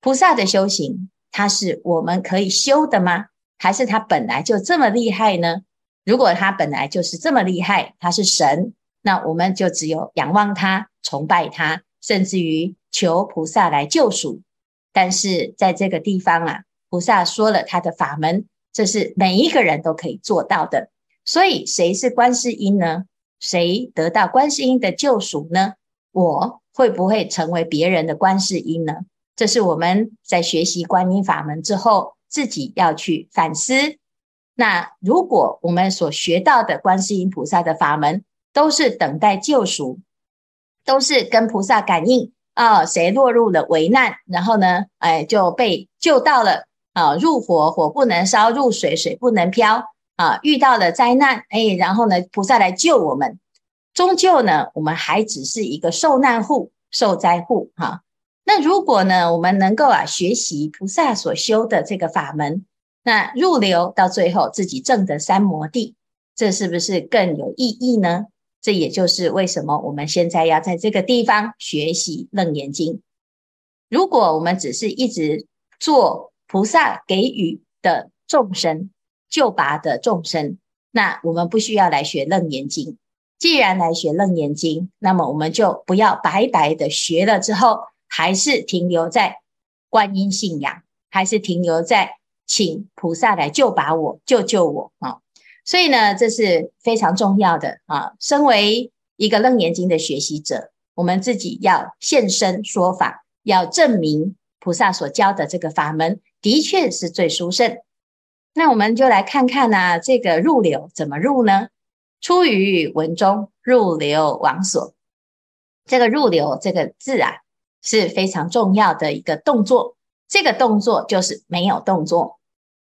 菩萨的修行，它是我们可以修的吗？还是他本来就这么厉害呢？如果他本来就是这么厉害，他是神，那我们就只有仰望他、崇拜他，甚至于求菩萨来救赎。但是在这个地方啊，菩萨说了他的法门，这是每一个人都可以做到的。所以，谁是观世音呢？谁得到观世音的救赎呢？我会不会成为别人的观世音呢？这是我们在学习观音法门之后，自己要去反思。那如果我们所学到的观世音菩萨的法门，都是等待救赎，都是跟菩萨感应啊，谁落入了危难，然后呢，哎，就被救到了啊，入火火不能烧，入水水不能漂啊，遇到了灾难，哎，然后呢，菩萨来救我们，终究呢，我们还只是一个受难户、受灾户哈。那如果呢，我们能够啊学习菩萨所修的这个法门，那入流到最后自己证得三摩地，这是不是更有意义呢？这也就是为什么我们现在要在这个地方学习楞严经。如果我们只是一直做菩萨给予的众生救拔的众生，那我们不需要来学楞严经。既然来学楞严经，那么我们就不要白白的学了之后。还是停留在观音信仰，还是停留在请菩萨来救拔我、救救我啊！所以呢，这是非常重要的啊。身为一个楞严经的学习者，我们自己要现身说法，要证明菩萨所教的这个法门的确是最殊胜。那我们就来看看呢、这个入流怎么入呢？出于文中，入流往所。这个入流这个字啊。是非常重要的一个动作，这个动作就是没有动作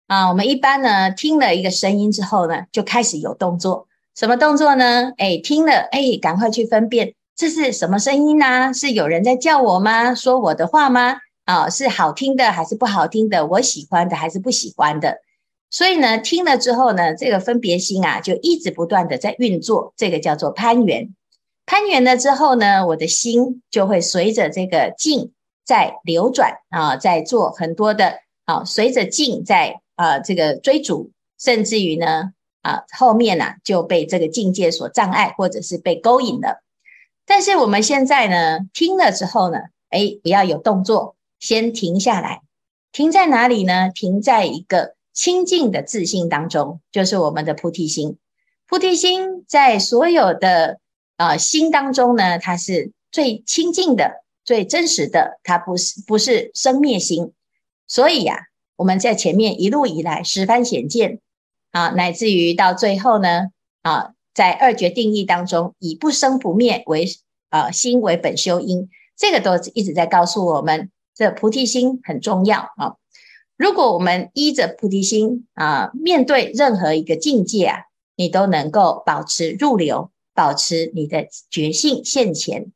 啊。我们一般呢，听了一个声音之后呢，就开始有动作。什么动作呢？哎，听了，哎，赶快去分辨这是什么声音呢？是有人在叫我吗？说我的话吗？啊，是好听的还是不好听的？我喜欢的还是不喜欢的？所以呢，听了之后呢，这个分别心啊，就一直不断的在运作，这个叫做攀缘。攀缘了之后呢，我的心就会随着这个境在流转啊，在做很多的啊，随着境在啊这个追逐，甚至于呢啊后面呢、啊、就被这个境界所障碍，或者是被勾引了。但是我们现在呢听了之后呢，哎，不要有动作，先停下来，停在哪里呢？停在一个清净的自性当中，就是我们的菩提心。菩提心在所有的。啊，心当中呢，它是最清净的、最真实的，它不是不是生灭心。所以呀、我们在前面一路以来十番显见啊，乃至于到最后呢，啊，在二觉定义当中，以不生不灭为啊心为本修因，这个都一直在告诉我们，这菩提心很重要啊。如果我们依着菩提心啊，面对任何一个境界啊，你都能够保持入流。保持你的觉性现前，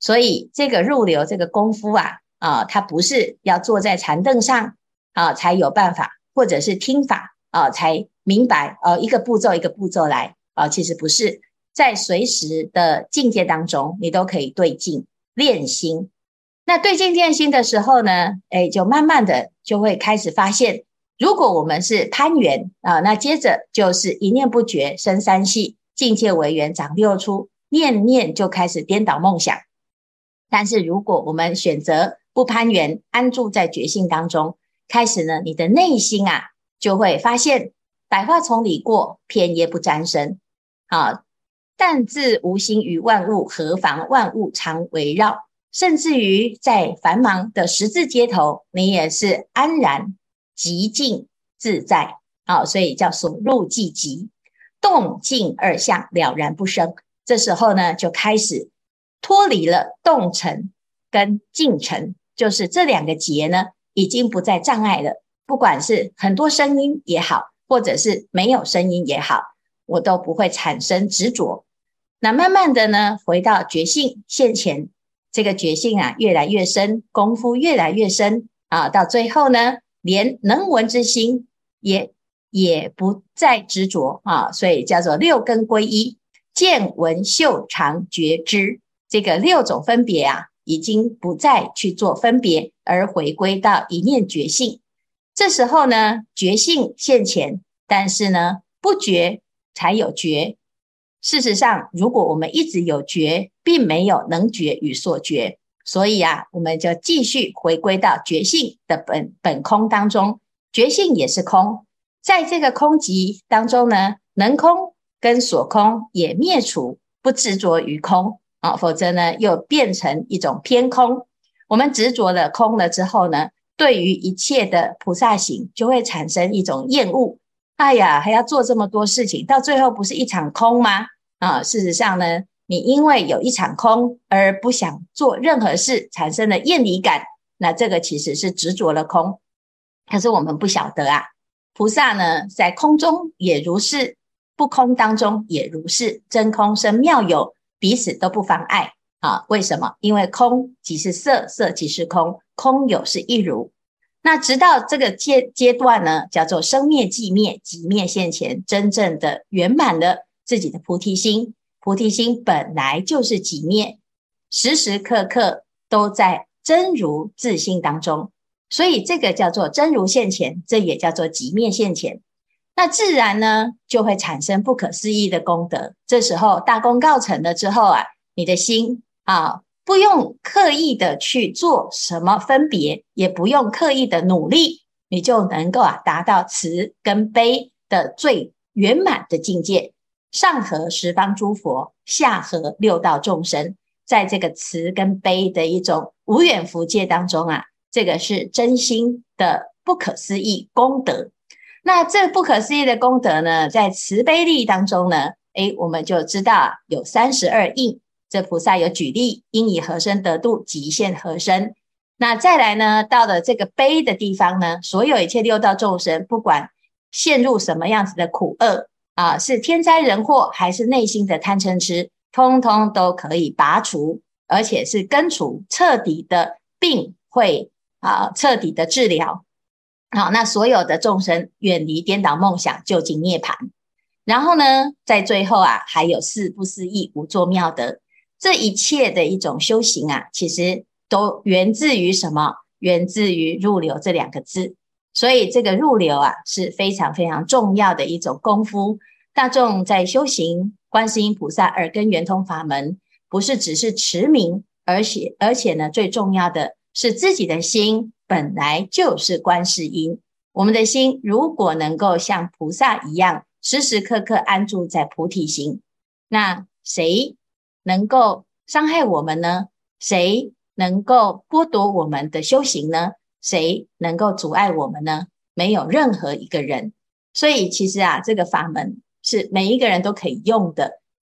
所以这个入流这个功夫啊啊，它不是要坐在禅凳上啊才有办法，或者是听法啊才明白啊，一个步骤一个步骤来啊，其实不是在随时的境界当中，你都可以对境练心。那对境练心的时候呢，哎，就慢慢的就会开始发现，如果我们是攀缘啊，那接着就是一念不绝生三系。境界为缘长六出，念念就开始颠倒梦想。但是如果我们选择不攀缘，安住在觉性当中，开始呢，你的内心啊，就会发现百花丛里过，片叶不沾身。啊，但自无心于万物，何妨万物常围绕？甚至于在繁忙的十字街头，你也是安然寂静自在。啊，所以叫所入寂极。动静二相了然不生，这时候呢，就开始脱离了动尘跟静尘，就是这两个结呢，已经不再障碍了。不管是很多声音也好，或者是没有声音也好，我都不会产生执着。那慢慢的呢，回到觉性现前，这个觉性啊，越来越深，功夫越来越深啊，到最后呢，连能闻之心也。也不再执着啊，所以叫做六根归一，见闻嗅尝觉知这个六种分别啊，已经不再去做分别，而回归到一念觉性。这时候呢，觉性现前，但是呢，不觉才有觉。事实上，如果我们一直有觉，并没有能觉与所觉，所以啊，我们就继续回归到觉性的本本空当中。觉性也是空，在这个空集当中呢，能空跟所空也灭除，不执着于空啊，否则呢，又变成一种偏空。我们执着了空了之后呢，对于一切的菩萨行，就会产生一种厌恶。哎呀，还要做这么多事情，到最后不是一场空吗？啊，事实上呢，你因为有一场空而不想做任何事，产生了厌离感，那这个其实是执着了空。可是我们不晓得啊，菩萨呢，在空中也如是，不空当中也如是，真空生妙有，彼此都不妨碍。啊，为什么？因为空即是色，色即是空，空有是一如。那直到这个阶阶段呢，叫做生灭寂灭，寂灭现前，真正的圆满了自己的菩提心。菩提心本来就是寂灭，时时刻刻都在真如自性当中，所以这个叫做真如现前，这也叫做寂灭现前。那自然呢，就会产生不可思议的功德。这时候大功告成了之后啊，你的心。啊，不用刻意的去做什么分别，也不用刻意的努力，你就能够啊达到慈跟悲的最圆满的境界。上合十方诸佛，下合六道众生，在这个慈跟悲的一种无远弗届当中啊，这个是真心的不可思议功德。那这不可思议的功德呢，在慈悲力当中呢，诶，我们就知道有三十二应。这菩萨有举例，应以何身得度，即现何身。那再来呢，到了这个悲的地方呢，所有一切六道众生，不管陷入什么样子的苦厄啊，是天灾人祸，还是内心的贪嗔痴，通通都可以拔除，而且是根除彻底的病，会啊彻底的治疗。好，那所有的众生远离颠倒梦想，究竟涅槃。然后呢，在最后啊，还有四不思议无作妙德。这一切的一种修行啊，其实都源自于什么？源自于入流这两个字。所以这个入流啊，是非常非常重要的一种功夫。大众在修行观世音菩萨耳根圆通法门，不是只是持名，而且而且呢，最重要的是自己的心本来就是观世音。我们的心如果能够像菩萨一样，时时刻刻安住在菩提心，那谁？能够伤害我们呢？谁能够剥夺我们的修行呢？谁能够阻碍我们呢？没有任何一个人。所以其实啊，这个法门是每一个人都可以用的。